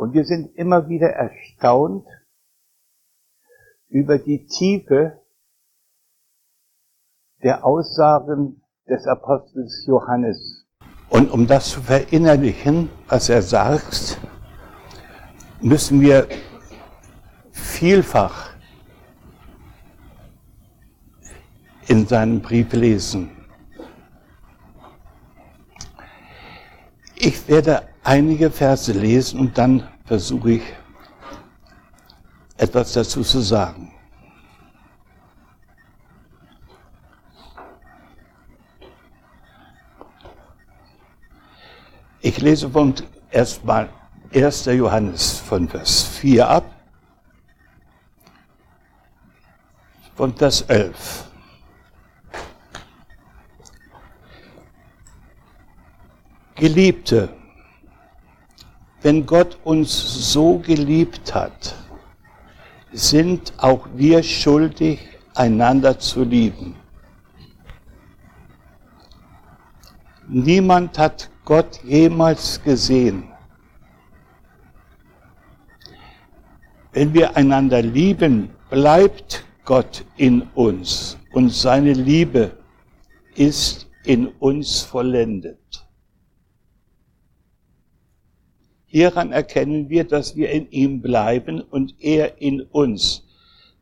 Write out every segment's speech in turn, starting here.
Und wir sind immer wieder erstaunt über die Tiefe der Aussagen des Apostels Johannes. Und um das zu verinnerlichen, was er sagt, müssen wir vielfach in seinem Brief lesen. Ich werde einige Verse lesen und dann versuche ich etwas dazu zu sagen. Ich lese von erstmal 1. Johannes von Vers 4 ab, von Vers 11. Geliebte, wenn Gott uns so geliebt hat, sind auch wir schuldig, einander zu lieben. Niemand hat Gott jemals gesehen. Wenn wir einander lieben, bleibt Gott in uns und seine Liebe ist in uns vollendet. Hieran erkennen wir, dass wir in ihm bleiben und er in uns,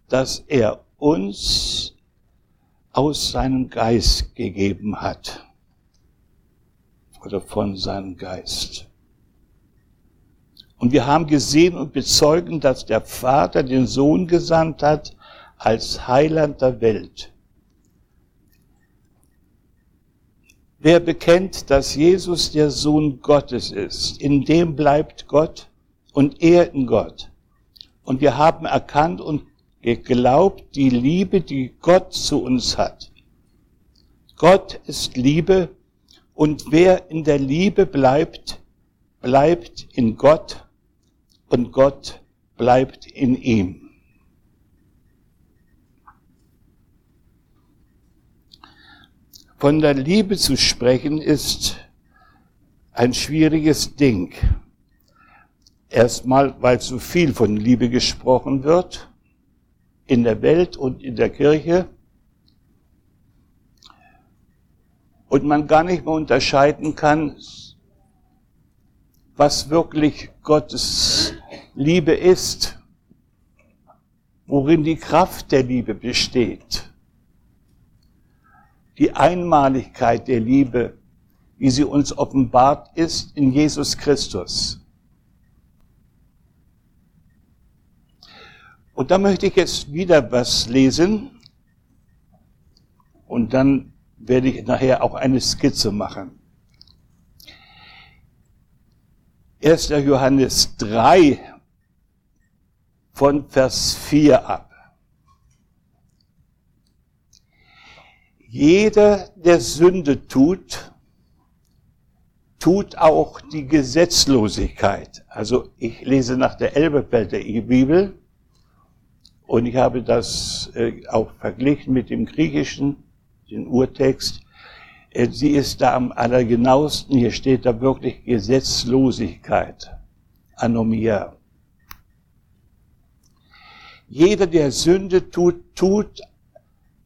dass er uns aus seinem Geist gegeben hat oder von seinem Geist. Und wir haben gesehen und bezeugen, dass der Vater den Sohn gesandt hat als Heiland der Welt. Wer bekennt, dass Jesus der Sohn Gottes ist, in dem bleibt Gott und er in Gott. Und wir haben erkannt und geglaubt die Liebe, die Gott zu uns hat. Gott ist Liebe und wer in der Liebe bleibt, bleibt in Gott und Gott bleibt in ihm. Von der Liebe zu sprechen ist ein schwieriges Ding. Erstmal, weil zu viel von Liebe gesprochen wird, in der Welt und in der Kirche. Und man gar nicht mehr unterscheiden kann, was wirklich Gottes Liebe ist, worin die Kraft der Liebe besteht die Einmaligkeit der Liebe, wie sie uns offenbart ist in Jesus Christus. Und da möchte ich jetzt wieder was lesen und dann werde ich nachher auch eine Skizze machen. 1. Johannes 3 von Vers 4 ab. Jeder, der Sünde tut, tut auch die Gesetzlosigkeit. Also ich lese nach der Elberfelder Bibel und ich habe das äh, auch verglichen mit dem Griechischen, den Urtext. Äh, sie ist da am allergenauesten. Hier steht da wirklich Gesetzlosigkeit. Anomia. Jeder, der Sünde tut, tut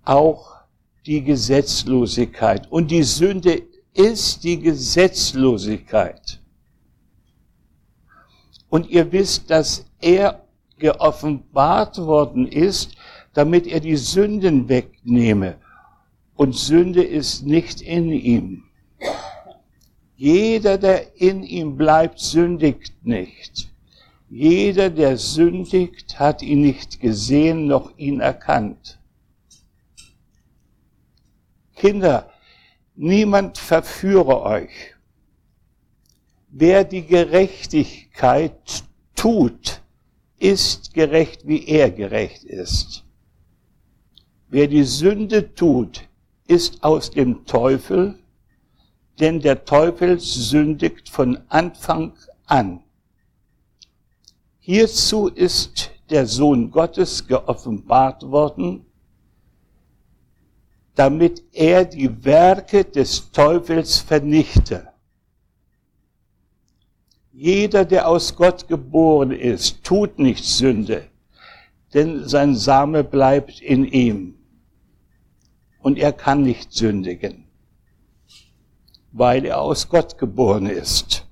auch die Gesetzlosigkeit. Und die Sünde ist die Gesetzlosigkeit. Und ihr wisst, dass er geoffenbart worden ist, damit er die Sünden wegnehme. Und Sünde ist nicht in ihm. Jeder, der in ihm bleibt, sündigt nicht. Jeder, der sündigt, hat ihn nicht gesehen noch ihn erkannt. Kinder, niemand verführe euch. Wer die Gerechtigkeit tut, ist gerecht, wie er gerecht ist. Wer die Sünde tut, ist aus dem Teufel, denn der Teufel sündigt von Anfang an. Hierzu ist der Sohn Gottes geoffenbart worden, damit er die Werke des Teufels vernichte. Jeder, der aus Gott geboren ist, tut nicht Sünde, denn sein Same bleibt in ihm. Und er kann nicht sündigen, weil er aus Gott geboren ist.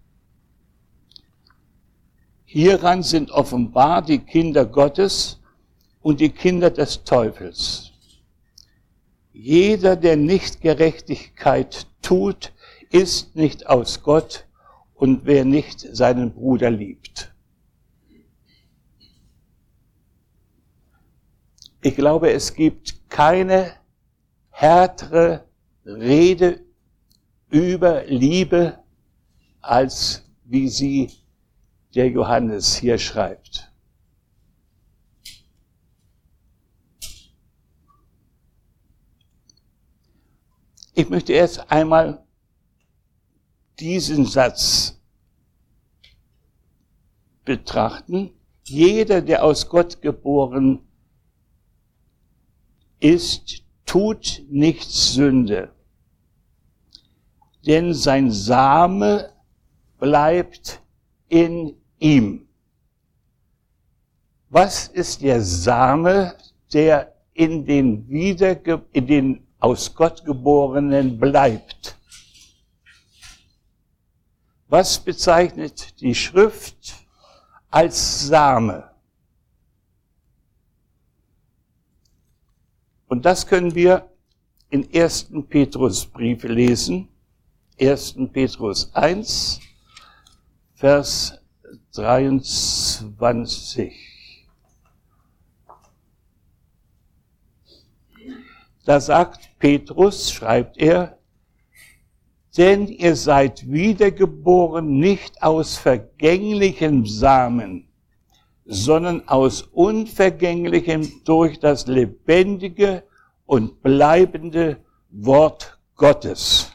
Hieran sind offenbar die Kinder Gottes und die Kinder des Teufels. Jeder, der nicht Gerechtigkeit tut, ist nicht aus Gott und wer nicht seinen Bruder liebt. Ich glaube, es gibt keine härtere Rede über Liebe, als wie sie der Johannes hier schreibt. Ich möchte erst einmal diesen Satz betrachten. Jeder, der aus Gott geboren ist, tut nicht Sünde, denn sein Same bleibt in ihm. Was ist der Same, der in den, Wiederge in den aus Gott geborenen bleibt? Was bezeichnet die Schrift als Same? Und das können wir in 1. Petrusbrief lesen. 1. Petrus 1, Vers 23. Da sagt Petrus, schreibt er, denn ihr seid wiedergeboren nicht aus vergänglichem Samen, sondern aus unvergänglichem durch das lebendige und bleibende Wort Gottes.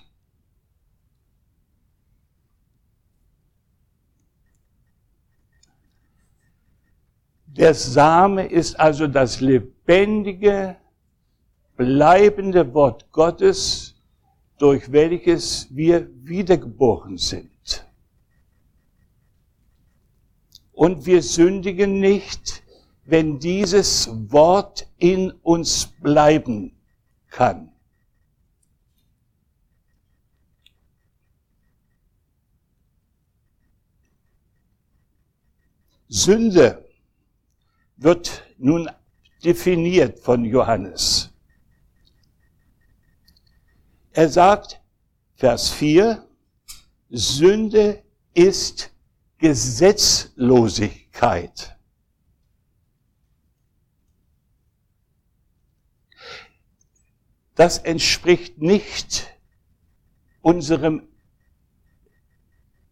Der Same ist also das lebendige, bleibende Wort Gottes, durch welches wir wiedergeboren sind. Und wir sündigen nicht, wenn dieses Wort in uns bleiben kann. Sünde wird nun definiert von Johannes. Er sagt, Vers 4, Sünde ist Gesetzlosigkeit. Das entspricht nicht unserem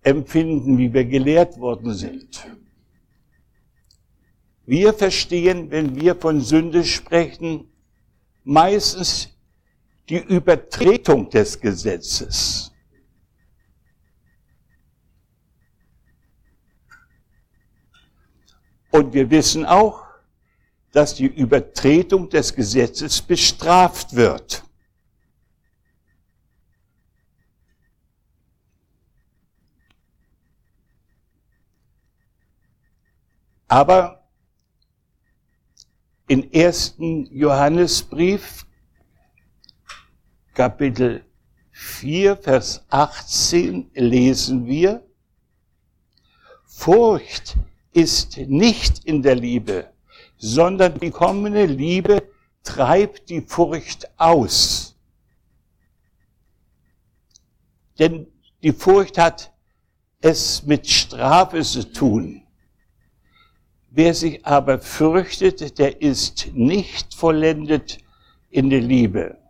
Empfinden, wie wir gelehrt worden sind. Wir verstehen, wenn wir von Sünde sprechen, meistens die Übertretung des Gesetzes. Und wir wissen auch, dass die Übertretung des Gesetzes bestraft wird. Aber im ersten Johannesbrief, Kapitel 4, Vers 18 lesen wir, Furcht ist nicht in der Liebe, sondern die kommende Liebe treibt die Furcht aus. Denn die Furcht hat es mit Strafe zu tun. Wer sich aber fürchtet, der ist nicht vollendet in der Liebe.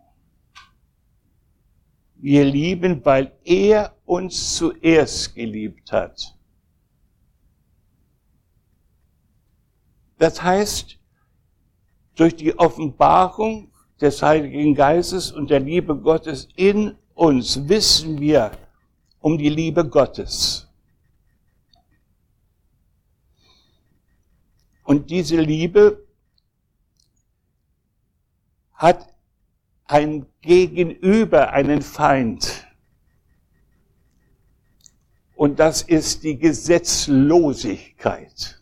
Wir lieben, weil er uns zuerst geliebt hat. Das heißt, durch die Offenbarung des Heiligen Geistes und der Liebe Gottes in uns wissen wir um die Liebe Gottes. Und diese Liebe hat ein Gegenüber, einen Feind. Und das ist die Gesetzlosigkeit.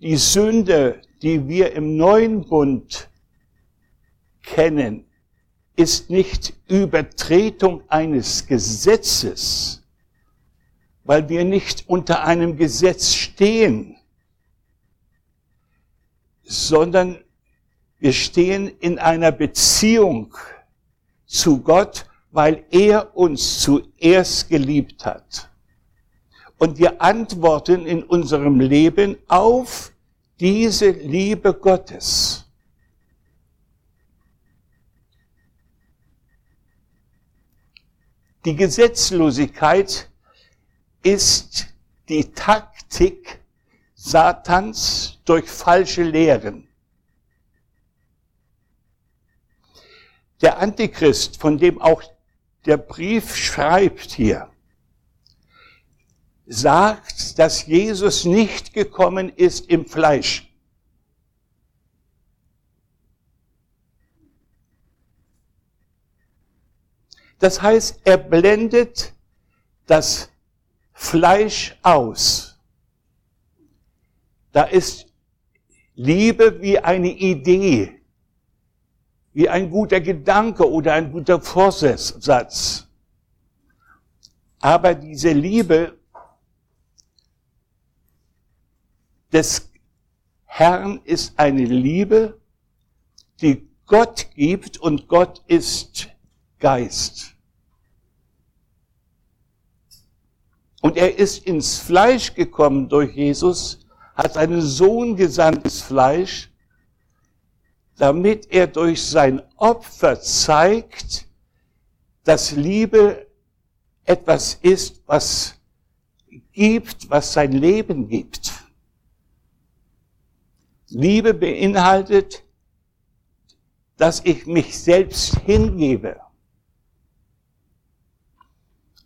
Die Sünde, die wir im neuen Bund kennen, ist nicht Übertretung eines Gesetzes, weil wir nicht unter einem Gesetz stehen, sondern wir stehen in einer Beziehung zu Gott, weil er uns zuerst geliebt hat. Und wir antworten in unserem Leben auf diese Liebe Gottes. Die Gesetzlosigkeit ist die Taktik Satans durch falsche Lehren. Der Antichrist, von dem auch der Brief schreibt hier, sagt, dass Jesus nicht gekommen ist im Fleisch. Das heißt, er blendet das Fleisch aus. Da ist Liebe wie eine Idee, wie ein guter Gedanke oder ein guter Vorsatz. Aber diese Liebe des Herrn ist eine Liebe, die Gott gibt und Gott ist Geist. Und er ist ins Fleisch gekommen durch Jesus, hat seinen Sohn gesandt ins Fleisch, damit er durch sein Opfer zeigt, dass Liebe etwas ist, was gibt, was sein Leben gibt. Liebe beinhaltet, dass ich mich selbst hingebe.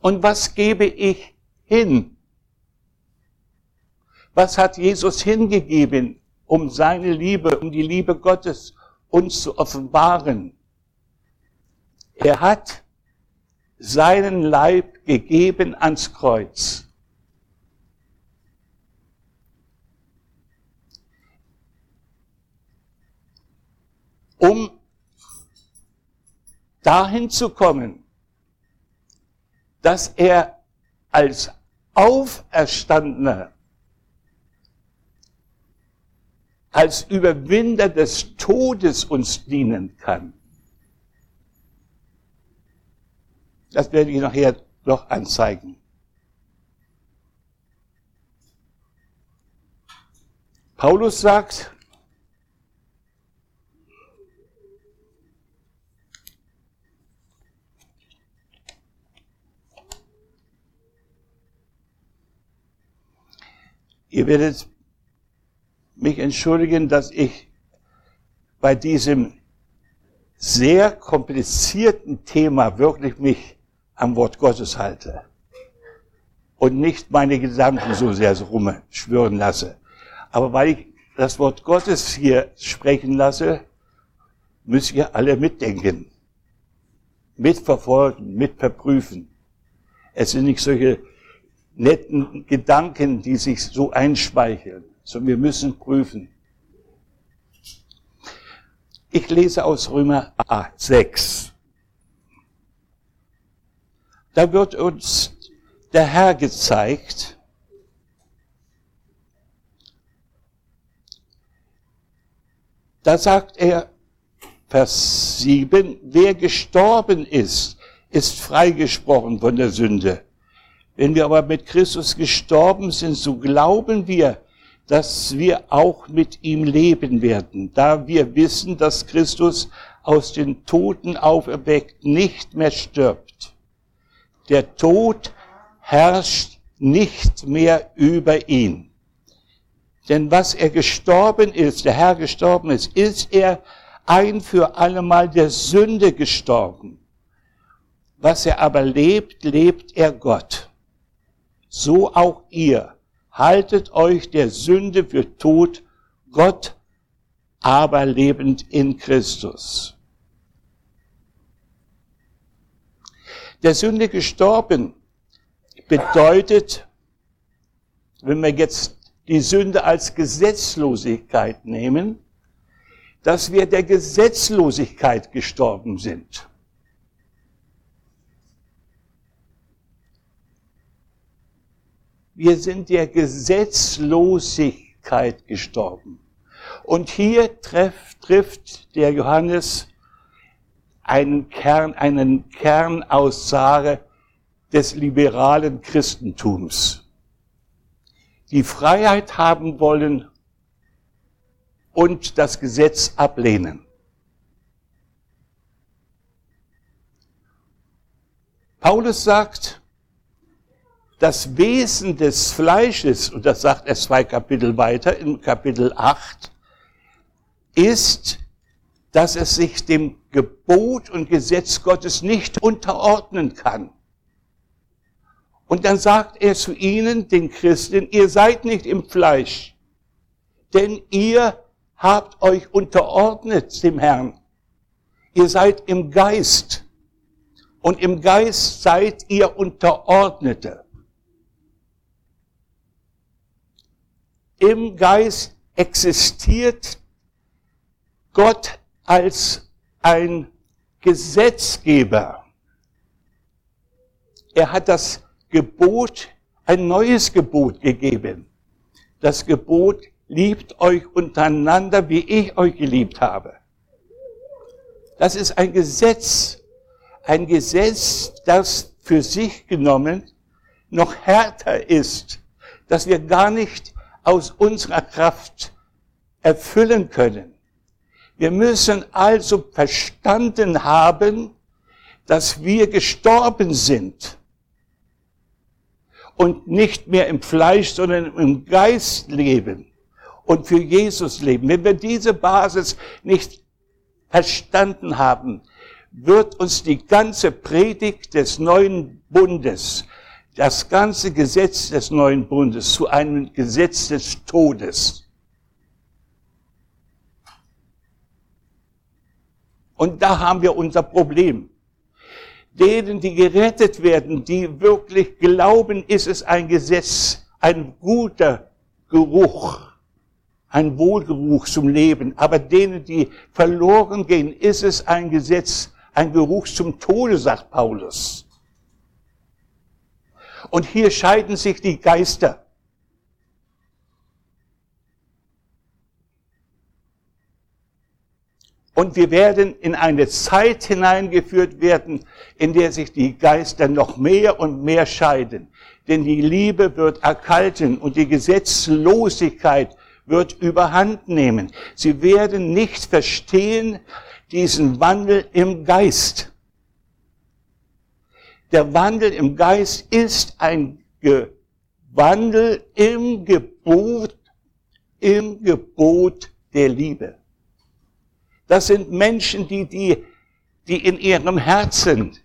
Und was gebe ich hin. Was hat Jesus hingegeben, um seine Liebe, um die Liebe Gottes uns zu offenbaren? Er hat seinen Leib gegeben ans Kreuz. Um dahin zu kommen, dass er als Auferstandener, als Überwinder des Todes uns dienen kann. Das werde ich nachher noch anzeigen. Paulus sagt, Ihr werdet mich entschuldigen, dass ich bei diesem sehr komplizierten Thema wirklich mich am Wort Gottes halte und nicht meine Gedanken so sehr so rumschwören lasse. Aber weil ich das Wort Gottes hier sprechen lasse, müsst ihr alle mitdenken, mitverfolgen, mitverprüfen. Es sind nicht solche netten Gedanken, die sich so einspeicheln, sondern wir müssen prüfen. Ich lese aus Römer 6. Da wird uns der Herr gezeigt, da sagt er, Vers 7, wer gestorben ist, ist freigesprochen von der Sünde. Wenn wir aber mit Christus gestorben sind, so glauben wir, dass wir auch mit ihm leben werden, da wir wissen, dass Christus aus den Toten auferweckt nicht mehr stirbt. Der Tod herrscht nicht mehr über ihn. Denn was er gestorben ist, der Herr gestorben ist, ist er ein für allemal der Sünde gestorben. Was er aber lebt, lebt er Gott so auch ihr. Haltet euch der Sünde für tot, Gott aber lebend in Christus. der Sünde gestorben bedeutet, wenn wir jetzt die Sünde als Gesetzlosigkeit nehmen, dass wir der Gesetzlosigkeit gestorben sind. Wir sind der Gesetzlosigkeit gestorben. Und hier treff, trifft der Johannes einen Kern, einen Kernaussage des liberalen Christentums. Die Freiheit haben wollen und das Gesetz ablehnen. Paulus sagt, das Wesen des Fleisches, und das sagt er zwei Kapitel weiter, in Kapitel 8, ist, dass es sich dem Gebot und Gesetz Gottes nicht unterordnen kann. Und dann sagt er zu ihnen, den Christen, ihr seid nicht im Fleisch, denn ihr habt euch unterordnet dem Herrn. Ihr seid im Geist. Und im Geist seid ihr Unterordnete. Im Geist existiert Gott als ein Gesetzgeber. Er hat das Gebot, ein neues Gebot gegeben. Das Gebot, liebt euch untereinander, wie ich euch geliebt habe. Das ist ein Gesetz, ein Gesetz, das für sich genommen noch härter ist, dass wir gar nicht aus unserer Kraft erfüllen können. Wir müssen also verstanden haben, dass wir gestorben sind und nicht mehr im Fleisch, sondern im Geist leben und für Jesus leben. Wenn wir diese Basis nicht verstanden haben, wird uns die ganze Predigt des neuen Bundes das ganze Gesetz des neuen Bundes zu einem Gesetz des Todes. Und da haben wir unser Problem. Denen, die gerettet werden, die wirklich glauben, ist es ein Gesetz, ein guter Geruch, ein Wohlgeruch zum Leben. Aber denen, die verloren gehen, ist es ein Gesetz, ein Geruch zum Tode, sagt Paulus. Und hier scheiden sich die Geister. Und wir werden in eine Zeit hineingeführt werden, in der sich die Geister noch mehr und mehr scheiden. Denn die Liebe wird erkalten und die Gesetzlosigkeit wird überhand nehmen. Sie werden nicht verstehen diesen Wandel im Geist. Der Wandel im Geist ist ein Wandel im Gebot, im Gebot der Liebe. Das sind Menschen, die, die, die in ihrem Herzen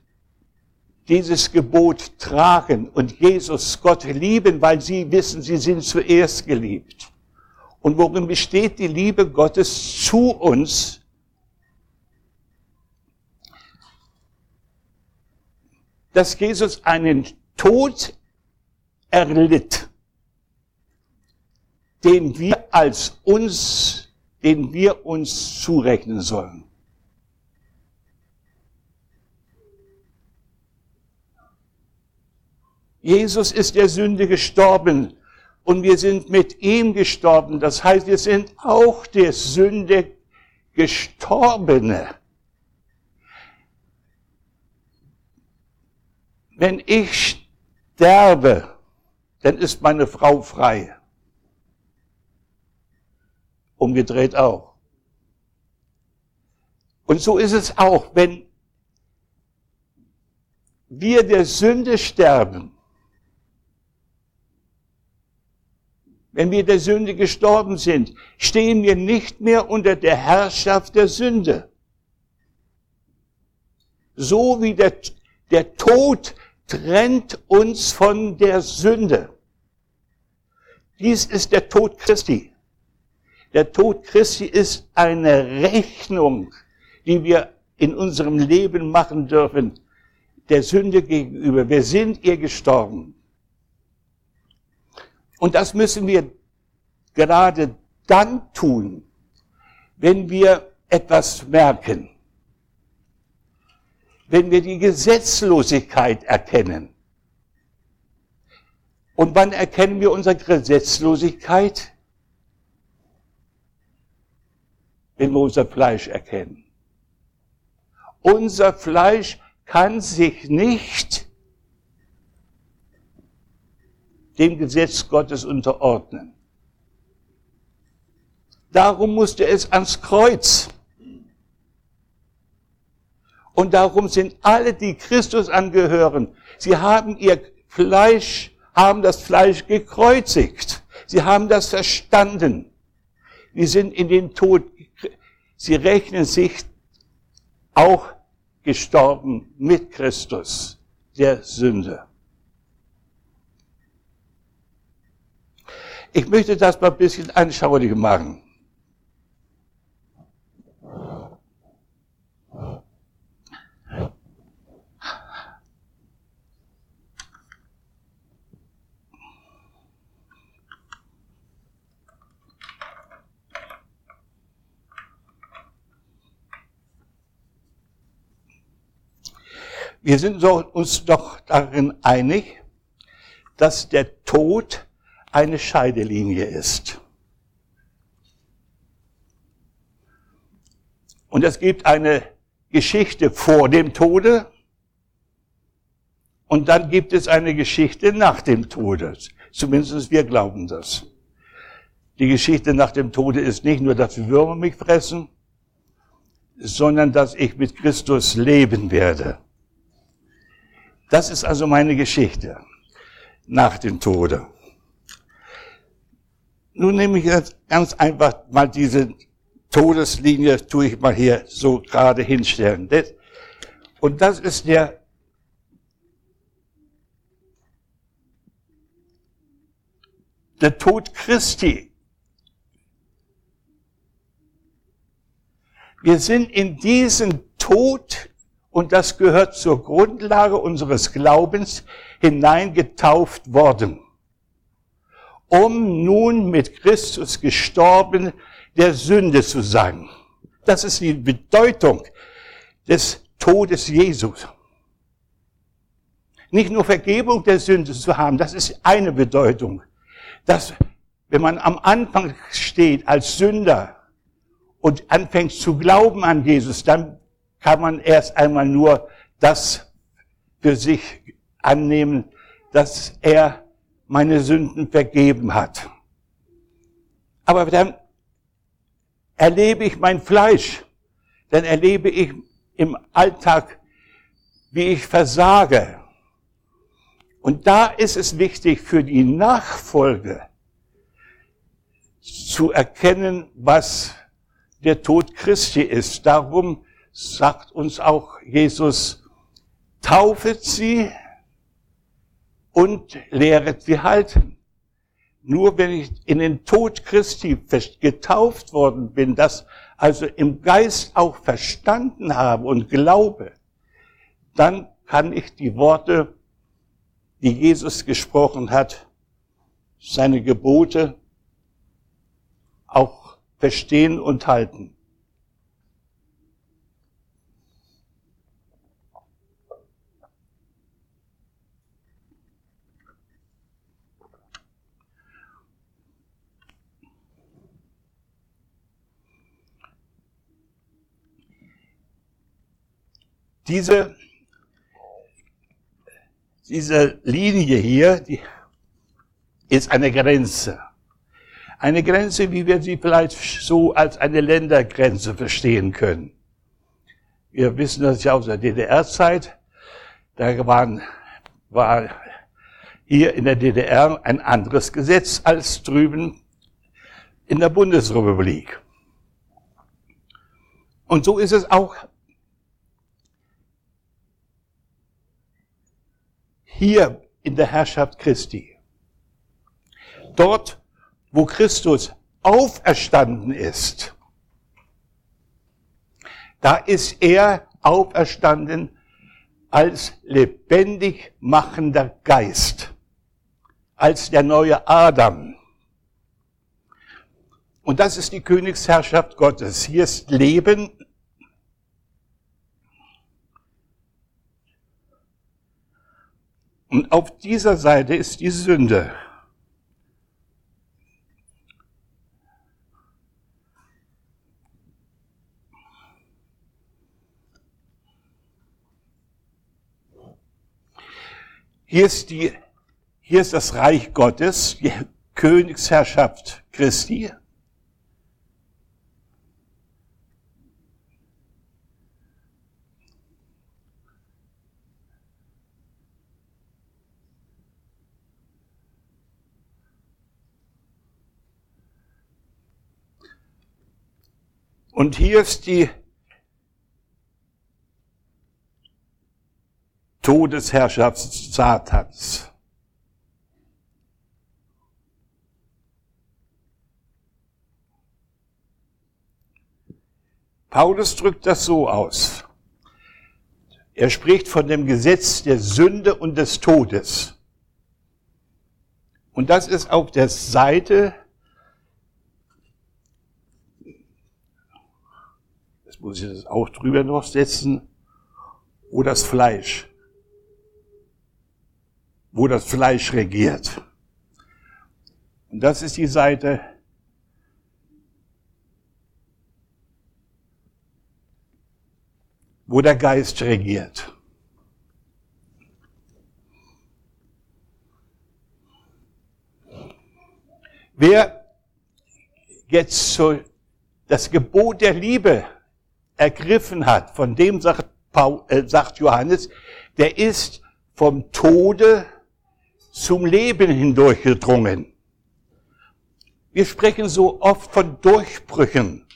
dieses Gebot tragen und Jesus Gott lieben, weil sie wissen, sie sind zuerst geliebt. Und worin besteht die Liebe Gottes zu uns? Dass Jesus einen Tod erlitt, den wir als uns, den wir uns zurechnen sollen. Jesus ist der Sünde gestorben und wir sind mit ihm gestorben. Das heißt, wir sind auch der Sünde gestorbene. Wenn ich sterbe, dann ist meine Frau frei. Umgedreht auch. Und so ist es auch, wenn wir der Sünde sterben, wenn wir der Sünde gestorben sind, stehen wir nicht mehr unter der Herrschaft der Sünde. So wie der, der Tod trennt uns von der Sünde. Dies ist der Tod Christi. Der Tod Christi ist eine Rechnung, die wir in unserem Leben machen dürfen. der Sünde gegenüber. Wir sind ihr gestorben. Und das müssen wir gerade dann tun, wenn wir etwas merken, wenn wir die Gesetzlosigkeit erkennen. Und wann erkennen wir unsere Gesetzlosigkeit? Wenn wir unser Fleisch erkennen. Unser Fleisch kann sich nicht dem Gesetz Gottes unterordnen. Darum musste es ans Kreuz. Und darum sind alle, die Christus angehören, sie haben ihr Fleisch, haben das Fleisch gekreuzigt. Sie haben das verstanden. Sie sind in den Tod, sie rechnen sich auch gestorben mit Christus, der Sünde. Ich möchte das mal ein bisschen anschaulich machen. Wir sind uns doch darin einig, dass der Tod eine Scheidelinie ist. Und es gibt eine Geschichte vor dem Tode und dann gibt es eine Geschichte nach dem Tode. Zumindest wir glauben das. Die Geschichte nach dem Tode ist nicht nur, dass Würmer mich fressen, sondern dass ich mit Christus leben werde. Das ist also meine Geschichte nach dem Tode. Nun nehme ich jetzt ganz einfach mal diese Todeslinie, tue ich mal hier so gerade hinstellen. Und das ist der der Tod Christi. Wir sind in diesen Tod und das gehört zur Grundlage unseres Glaubens hineingetauft worden, um nun mit Christus gestorben der Sünde zu sein. Das ist die Bedeutung des Todes Jesus. Nicht nur Vergebung der Sünde zu haben, das ist eine Bedeutung. Dass, wenn man am Anfang steht als Sünder und anfängt zu glauben an Jesus, dann kann man erst einmal nur das für sich annehmen, dass er meine Sünden vergeben hat. Aber dann erlebe ich mein Fleisch, dann erlebe ich im Alltag, wie ich versage. Und da ist es wichtig für die Nachfolge zu erkennen, was der Tod Christi ist. Darum sagt uns auch Jesus, taufet sie und lehret sie halten. Nur wenn ich in den Tod Christi getauft worden bin, das also im Geist auch verstanden habe und glaube, dann kann ich die Worte, die Jesus gesprochen hat, seine Gebote auch verstehen und halten. Diese, diese Linie hier, die ist eine Grenze. Eine Grenze, wie wir sie vielleicht so als eine Ländergrenze verstehen können. Wir wissen das ja aus der DDR-Zeit. Da waren, war hier in der DDR ein anderes Gesetz als drüben in der Bundesrepublik. Und so ist es auch hier in der Herrschaft Christi. Dort, wo Christus auferstanden ist, da ist er auferstanden als lebendig machender Geist, als der neue Adam. Und das ist die Königsherrschaft Gottes. Hier ist Leben. Und auf dieser Seite ist die Sünde. Hier ist die, hier ist das Reich Gottes, die Königsherrschaft Christi. Und hier ist die Todesherrschaft Satans. Paulus drückt das so aus. Er spricht von dem Gesetz der Sünde und des Todes. Und das ist auf der Seite, muss ich das auch drüber noch setzen, wo das Fleisch wo das Fleisch regiert. Und das ist die Seite, wo der Geist regiert. Wer jetzt so das Gebot der Liebe ergriffen hat, von dem sagt, Paul, äh, sagt Johannes, der ist vom Tode zum Leben hindurchgedrungen. Wir sprechen so oft von Durchbrüchen,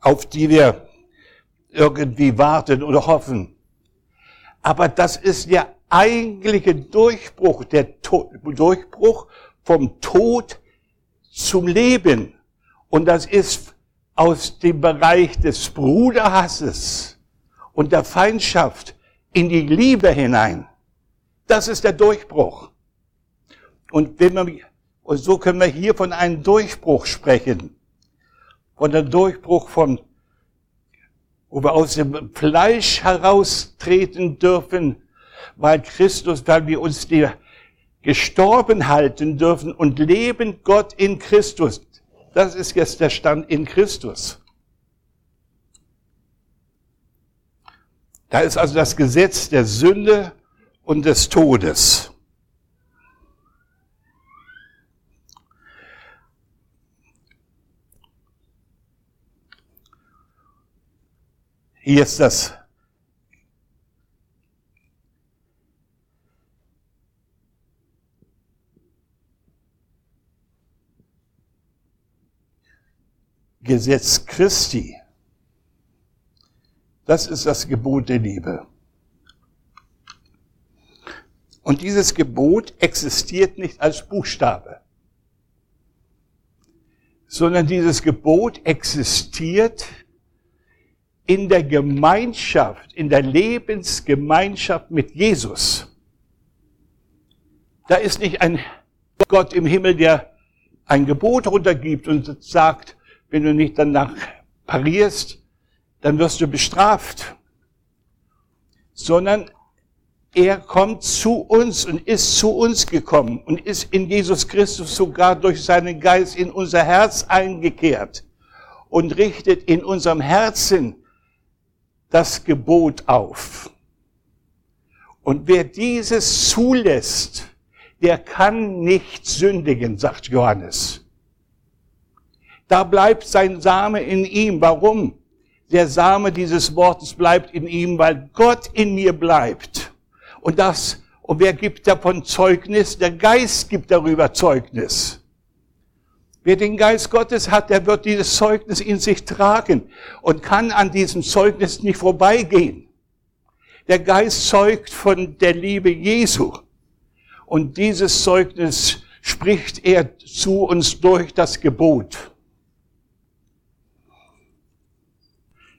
auf die wir irgendwie warten oder hoffen. Aber das ist der eigentliche Durchbruch, der to Durchbruch vom Tod zum Leben. Und das ist aus dem Bereich des Bruderhasses und der Feindschaft in die Liebe hinein. Das ist der Durchbruch. Und, wenn wir, und so können wir hier von einem Durchbruch sprechen. Von einem Durchbruch von, wo wir aus dem Fleisch heraustreten dürfen, weil Christus, weil wir uns dir gestorben halten dürfen und leben Gott in Christus. Das ist jetzt der Stand in Christus. Da ist also das Gesetz der Sünde und des Todes. Hier ist das Gesetz Christi. Das ist das Gebot der Liebe. Und dieses Gebot existiert nicht als Buchstabe, sondern dieses Gebot existiert in der Gemeinschaft, in der Lebensgemeinschaft mit Jesus. Da ist nicht ein Gott im Himmel, der ein Gebot runtergibt und sagt, wenn du nicht danach parierst, dann wirst du bestraft. Sondern er kommt zu uns und ist zu uns gekommen und ist in Jesus Christus sogar durch seinen Geist in unser Herz eingekehrt und richtet in unserem Herzen das Gebot auf. Und wer dieses zulässt, der kann nicht sündigen, sagt Johannes. Da bleibt sein Same in ihm. Warum? Der Same dieses Wortes bleibt in ihm, weil Gott in mir bleibt. Und das, und wer gibt davon Zeugnis? Der Geist gibt darüber Zeugnis. Wer den Geist Gottes hat, der wird dieses Zeugnis in sich tragen und kann an diesem Zeugnis nicht vorbeigehen. Der Geist zeugt von der Liebe Jesu. Und dieses Zeugnis spricht er zu uns durch das Gebot.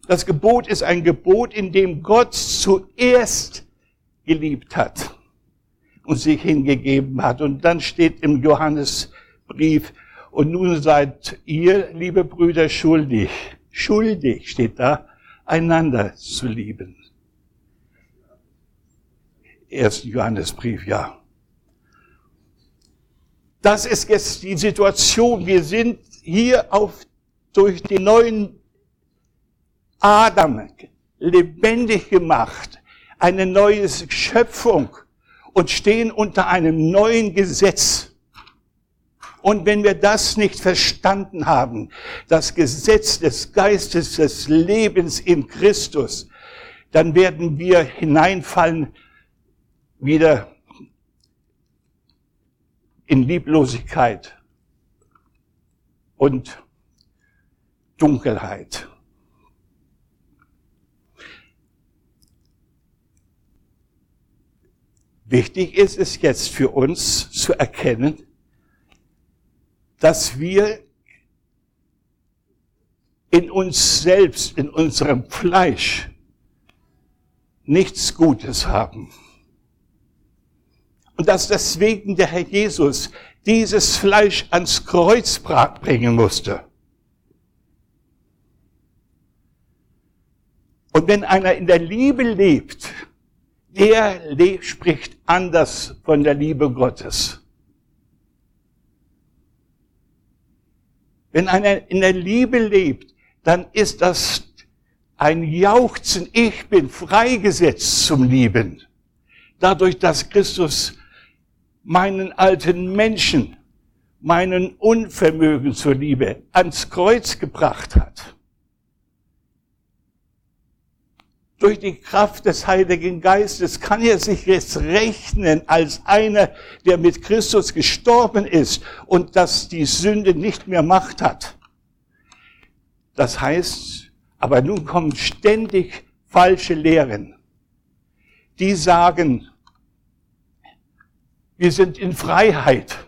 Das Gebot ist ein Gebot, in dem Gott zuerst geliebt hat und sich hingegeben hat. Und dann steht im Johannesbrief, und nun seid ihr, liebe Brüder, schuldig, schuldig steht da, einander zu lieben. Ersten Johannesbrief, ja. Das ist jetzt die Situation. Wir sind hier auf, durch den neuen Adam lebendig gemacht, eine neue Schöpfung und stehen unter einem neuen Gesetz. Und wenn wir das nicht verstanden haben, das Gesetz des Geistes des Lebens in Christus, dann werden wir hineinfallen wieder in Lieblosigkeit und Dunkelheit. Wichtig ist es jetzt für uns zu erkennen, dass wir in uns selbst, in unserem Fleisch nichts Gutes haben. Und dass deswegen der Herr Jesus dieses Fleisch ans Kreuz bringen musste. Und wenn einer in der Liebe lebt, der spricht anders von der Liebe Gottes. Wenn einer in der Liebe lebt, dann ist das ein Jauchzen. Ich bin freigesetzt zum Lieben. Dadurch, dass Christus meinen alten Menschen, meinen Unvermögen zur Liebe ans Kreuz gebracht hat. Durch die Kraft des Heiligen Geistes kann er sich jetzt rechnen als einer, der mit Christus gestorben ist und dass die Sünde nicht mehr Macht hat. Das heißt, aber nun kommen ständig falsche Lehren. Die sagen, wir sind in Freiheit.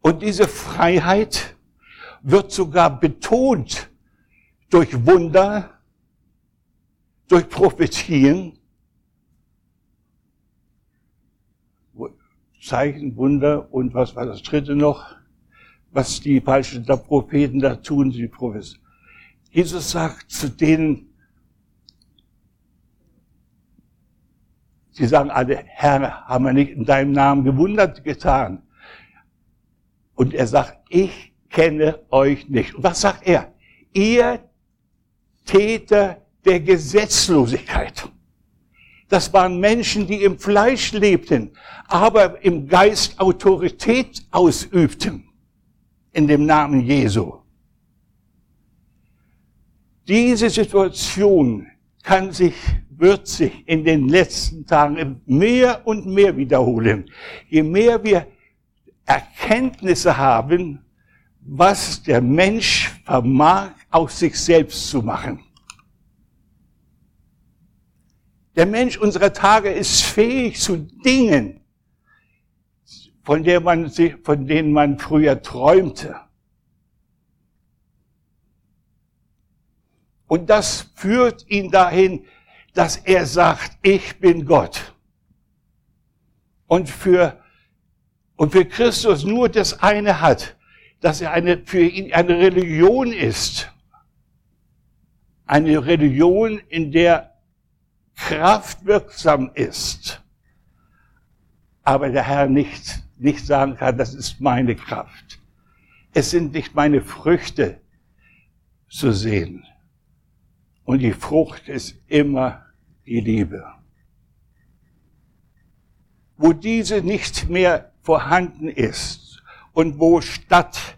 Und diese Freiheit wird sogar betont durch Wunder, durch Prophetien, Zeichen, Wunder und was war das dritte noch, was die falschen Propheten da tun, sie Prophetien. Jesus sagt zu denen, sie sagen alle, Herr, haben wir nicht in deinem Namen gewundert getan? Und er sagt, ich kenne euch nicht. Und was sagt er? Ihr Täter der Gesetzlosigkeit. Das waren Menschen, die im Fleisch lebten, aber im Geist Autorität ausübten. In dem Namen Jesu. Diese Situation kann sich, wird sich in den letzten Tagen mehr und mehr wiederholen. Je mehr wir Erkenntnisse haben, was der Mensch vermag, aus sich selbst zu machen. Der Mensch unserer Tage ist fähig zu Dingen, von, der man, von denen man früher träumte. Und das führt ihn dahin, dass er sagt, ich bin Gott. Und für, und für Christus nur das eine hat, dass er eine, für ihn eine Religion ist. Eine Religion, in der Kraft wirksam ist. Aber der Herr nicht, nicht sagen kann, das ist meine Kraft. Es sind nicht meine Früchte zu sehen. Und die Frucht ist immer die Liebe. Wo diese nicht mehr vorhanden ist und wo statt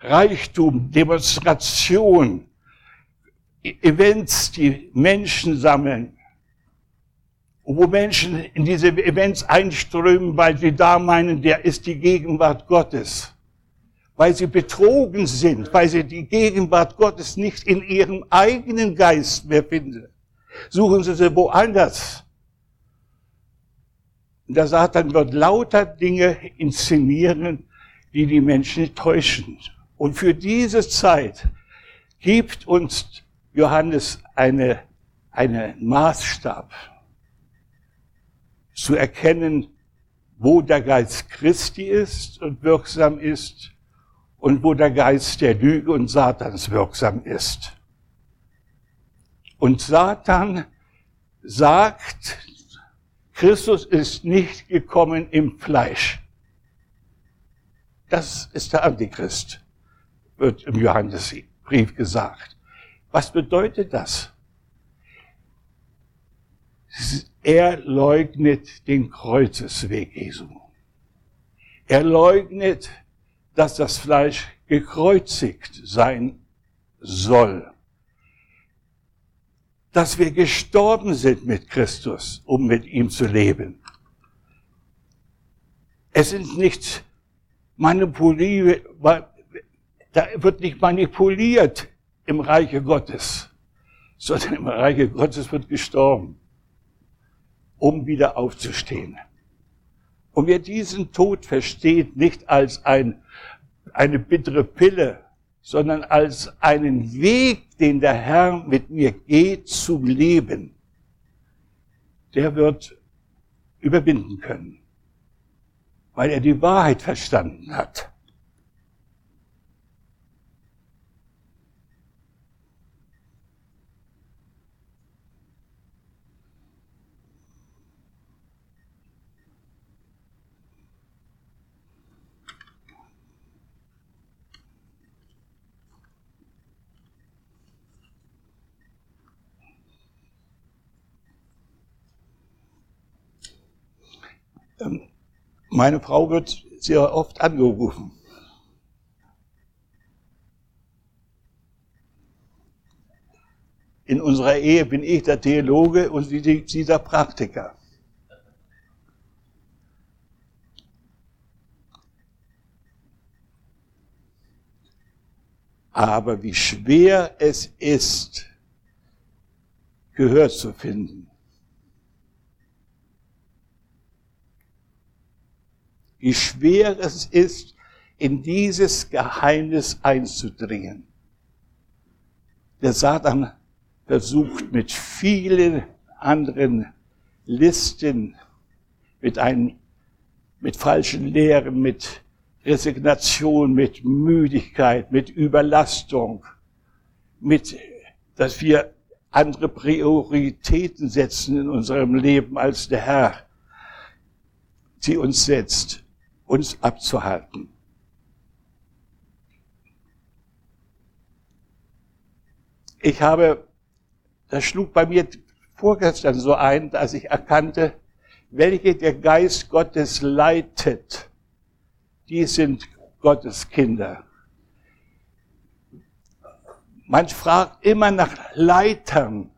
Reichtum, Demonstration, Events, die Menschen sammeln, wo Menschen in diese Events einströmen, weil sie da meinen, der ist die Gegenwart Gottes. Weil sie betrogen sind, weil sie die Gegenwart Gottes nicht in ihrem eigenen Geist mehr finden. Suchen sie sie woanders. Der Satan wird lauter Dinge inszenieren, die die Menschen täuschen. Und für diese Zeit gibt uns Johannes eine, einen Maßstab zu erkennen, wo der Geist Christi ist und wirksam ist und wo der Geist der Lüge und Satans wirksam ist. Und Satan sagt, Christus ist nicht gekommen im Fleisch. Das ist der Antichrist, wird im Johannesbrief gesagt. Was bedeutet das? Er leugnet den Kreuzesweg Jesu. Er leugnet, dass das Fleisch gekreuzigt sein soll. Dass wir gestorben sind mit Christus, um mit ihm zu leben. Es sind nicht manipuliert, da wird nicht manipuliert im Reiche Gottes, sondern im Reiche Gottes wird gestorben um wieder aufzustehen. Und wer diesen Tod versteht, nicht als ein, eine bittere Pille, sondern als einen Weg, den der Herr mit mir geht zum Leben, der wird überwinden können, weil er die Wahrheit verstanden hat. Meine Frau wird sehr oft angerufen. In unserer Ehe bin ich der Theologe und sie, sie der Praktiker. Aber wie schwer es ist, Gehör zu finden. Wie schwer es ist, in dieses Geheimnis einzudringen. Der Satan versucht mit vielen anderen Listen, mit, einem, mit falschen Lehren, mit Resignation, mit Müdigkeit, mit Überlastung, mit, dass wir andere Prioritäten setzen in unserem Leben als der Herr sie uns setzt uns abzuhalten. Ich habe, das schlug bei mir vorgestern so ein, dass ich erkannte, welche der Geist Gottes leitet, die sind Gottes Kinder. Man fragt immer nach Leitern,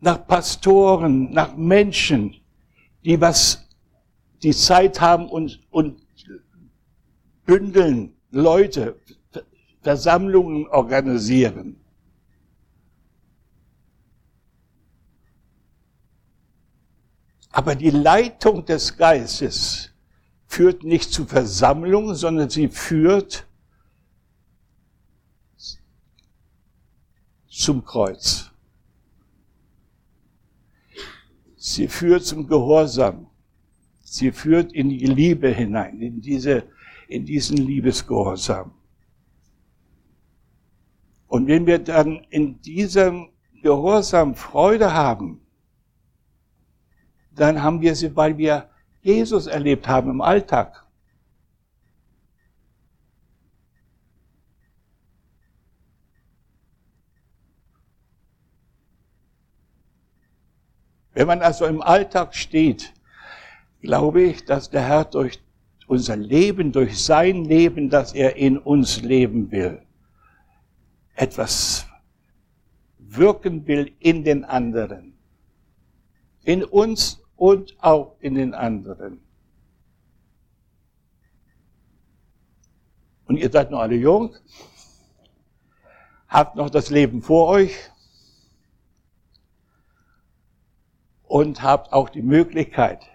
nach Pastoren, nach Menschen, die was, die Zeit haben und, und bündeln, Leute, Versammlungen organisieren. Aber die Leitung des Geistes führt nicht zu Versammlungen, sondern sie führt zum Kreuz. Sie führt zum Gehorsam. Sie führt in die Liebe hinein, in diese, in diesen Liebesgehorsam. Und wenn wir dann in diesem Gehorsam Freude haben, dann haben wir sie, weil wir Jesus erlebt haben im Alltag. Wenn man also im Alltag steht, glaube ich, dass der Herr durch unser Leben, durch sein Leben, das er in uns leben will, etwas wirken will in den anderen. In uns und auch in den anderen. Und ihr seid noch alle jung, habt noch das Leben vor euch, und habt auch die Möglichkeit,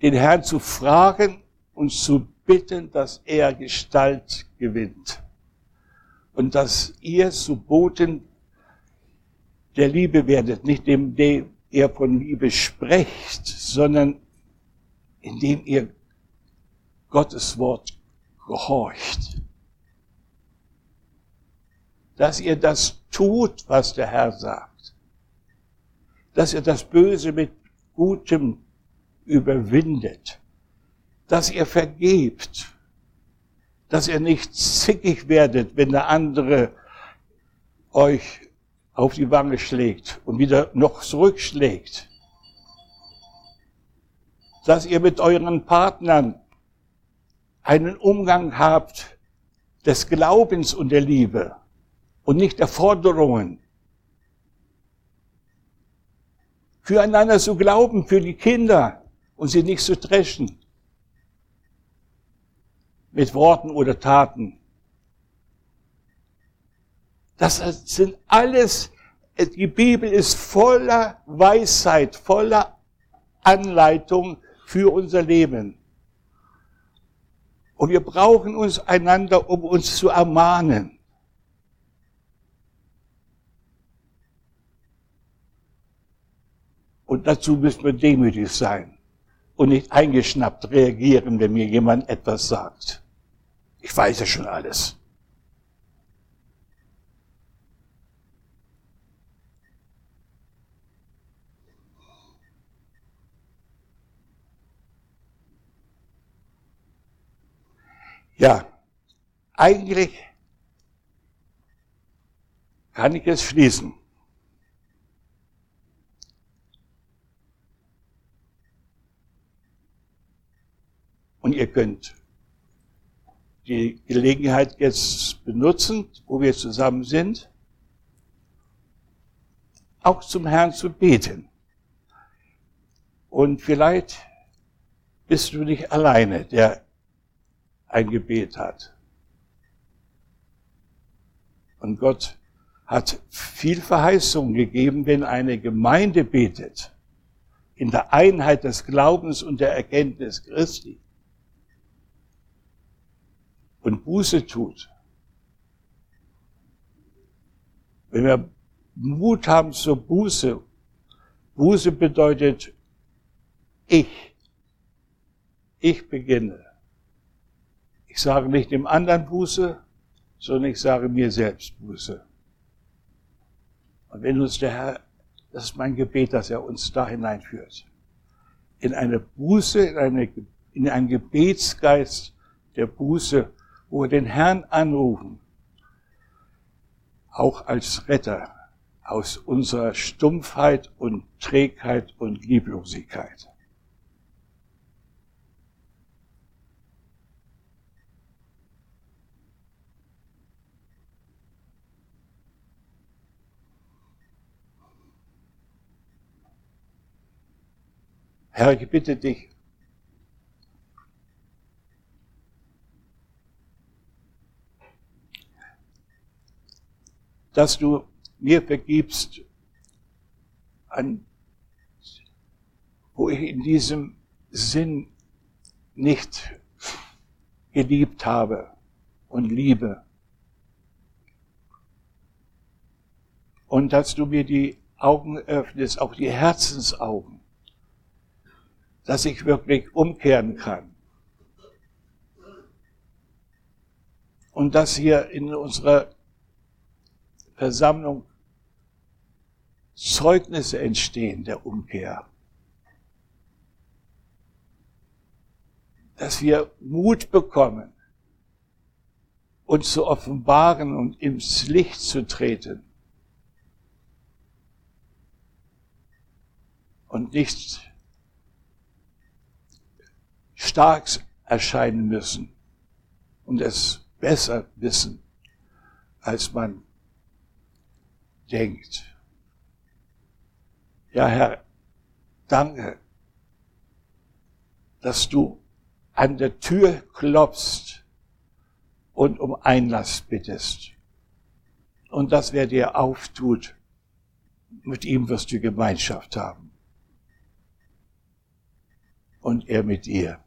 den Herrn zu fragen und zu bitten, dass er Gestalt gewinnt. und dass ihr zu Boten der Liebe werdet, nicht indem ihr von Liebe sprecht, sondern indem ihr Gottes Wort gehorcht. Dass ihr das tut, was der Herr sagt. Dass ihr das Böse mit Gutem überwindet. Dass ihr vergebt. Dass ihr nicht zickig werdet, wenn der andere euch auf die Wange schlägt und wieder noch zurückschlägt. Dass ihr mit euren Partnern einen Umgang habt des Glaubens und der Liebe und nicht der Forderungen. Füreinander zu glauben, für die Kinder und sie nicht zu dreschen. Mit Worten oder Taten. Das sind alles, die Bibel ist voller Weisheit, voller Anleitung für unser Leben. Und wir brauchen uns einander, um uns zu ermahnen. Und dazu müssen wir demütig sein und nicht eingeschnappt reagieren, wenn mir jemand etwas sagt. Ich weiß ja schon alles. Ja, eigentlich kann ich es schließen. Und ihr könnt die Gelegenheit jetzt benutzen, wo wir zusammen sind, auch zum Herrn zu beten. Und vielleicht bist du nicht alleine, der ein Gebet hat. Und Gott hat viel Verheißung gegeben, wenn eine Gemeinde betet, in der Einheit des Glaubens und der Erkenntnis Christi und Buße tut. Wenn wir Mut haben zur Buße, Buße bedeutet ich, ich beginne. Ich sage nicht dem anderen Buße, sondern ich sage mir selbst Buße. Und wenn uns der Herr, das ist mein Gebet, dass er uns da hineinführt, in eine Buße, in, eine, in einen Gebetsgeist der Buße, wo wir den Herrn anrufen, auch als Retter aus unserer Stumpfheit und Trägheit und Lieblosigkeit. Herr, ich bitte dich, dass du mir vergibst, an, wo ich in diesem Sinn nicht geliebt habe und liebe. Und dass du mir die Augen öffnest, auch die Herzensaugen, dass ich wirklich umkehren kann. Und dass hier in unserer Versammlung Zeugnisse entstehen der Umkehr. Dass wir Mut bekommen, uns zu offenbaren und ins Licht zu treten. Und nicht stark erscheinen müssen und es besser wissen, als man denkt. Ja, Herr, danke, dass du an der Tür klopfst und um Einlass bittest. Und dass wer dir auftut, mit ihm wirst du Gemeinschaft haben. Und er mit dir.